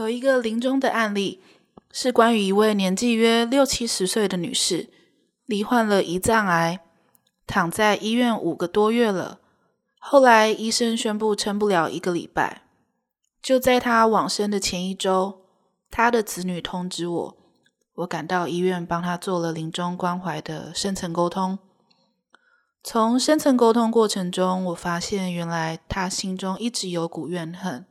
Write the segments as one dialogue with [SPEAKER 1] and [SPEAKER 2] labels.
[SPEAKER 1] 有一个临终的案例，是关于一位年纪约六七十岁的女士，罹患了胰脏癌，躺在医院五个多月了。后来医生宣布撑不了一个礼拜，就在她往生的前一周，她的子女通知我，我赶到医院帮她做了临终关怀的深层沟通。从深层沟通过程中，我发现原来她心中一直有股怨恨。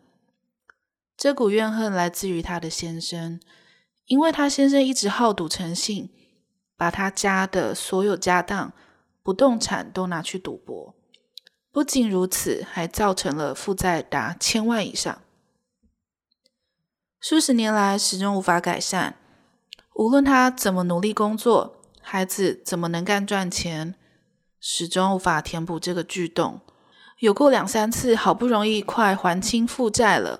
[SPEAKER 1] 这股怨恨来自于她的先生，因为她先生一直好赌成性，把她家的所有家当、不动产都拿去赌博。不仅如此，还造成了负债达千万以上。数十年来始终无法改善，无论他怎么努力工作，孩子怎么能干赚钱，始终无法填补这个巨洞。有过两三次，好不容易快还清负债了。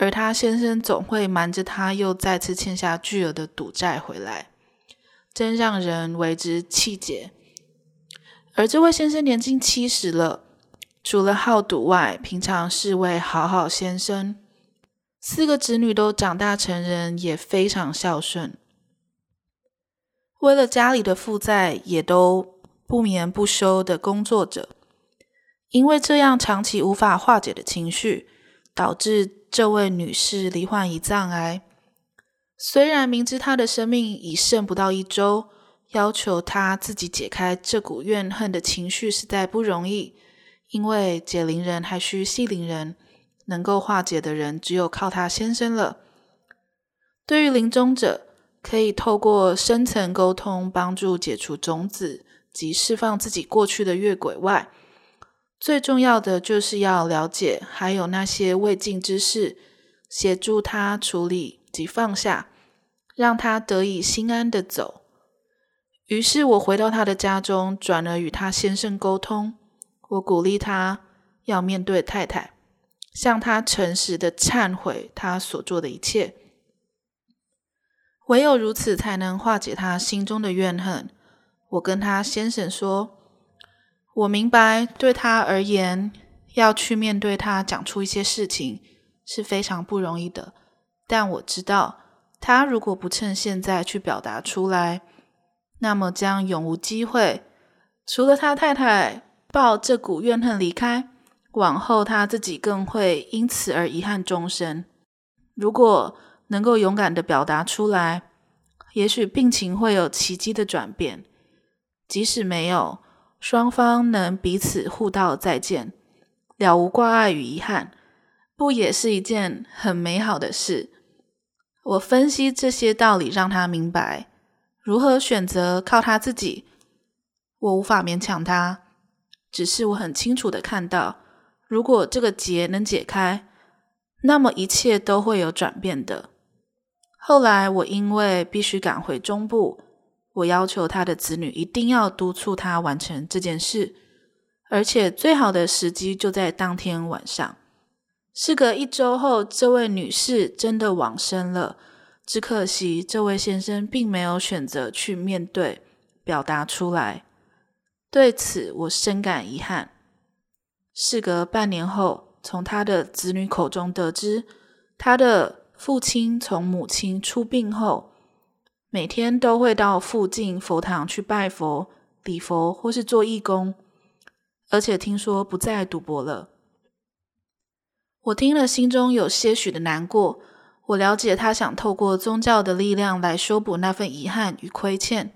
[SPEAKER 1] 而他先生总会瞒着他，又再次欠下巨额的赌债回来，真让人为之气结。而这位先生年近七十了，除了好赌外，平常是位好好先生，四个子女都长大成人，也非常孝顺。为了家里的负债，也都不眠不休的工作着。因为这样长期无法化解的情绪，导致。这位女士罹患胰脏癌，虽然明知她的生命已剩不到一周，要求她自己解开这股怨恨的情绪实在不容易。因为解铃人还需系铃人，能够化解的人只有靠她先生了。对于临终者，可以透过深层沟通帮助解除种子及释放自己过去的越轨外。最重要的就是要了解，还有那些未尽之事，协助他处理及放下，让他得以心安的走。于是我回到他的家中，转而与他先生沟通。我鼓励他要面对太太，向他诚实的忏悔他所做的一切。唯有如此，才能化解他心中的怨恨。我跟他先生说。我明白，对他而言，要去面对他，讲出一些事情是非常不容易的。但我知道，他如果不趁现在去表达出来，那么将永无机会。除了他太太抱这股怨恨离开，往后他自己更会因此而遗憾终生。如果能够勇敢的表达出来，也许病情会有奇迹的转变。即使没有。双方能彼此互道再见，了无挂碍与遗憾，不也是一件很美好的事？我分析这些道理，让他明白如何选择，靠他自己。我无法勉强他，只是我很清楚的看到，如果这个结能解开，那么一切都会有转变的。后来我因为必须赶回中部。我要求他的子女一定要督促他完成这件事，而且最好的时机就在当天晚上。事隔一周后，这位女士真的往生了。只可惜，这位先生并没有选择去面对、表达出来。对此，我深感遗憾。事隔半年后，从他的子女口中得知，他的父亲从母亲出殡后。每天都会到附近佛堂去拜佛、礼佛，或是做义工，而且听说不再赌博了。我听了，心中有些许的难过。我了解他想透过宗教的力量来修补那份遗憾与亏欠，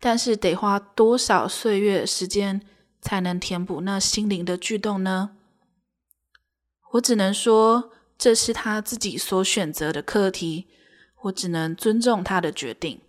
[SPEAKER 1] 但是得花多少岁月时间才能填补那心灵的巨洞呢？我只能说，这是他自己所选择的课题。我只能尊重他的决定。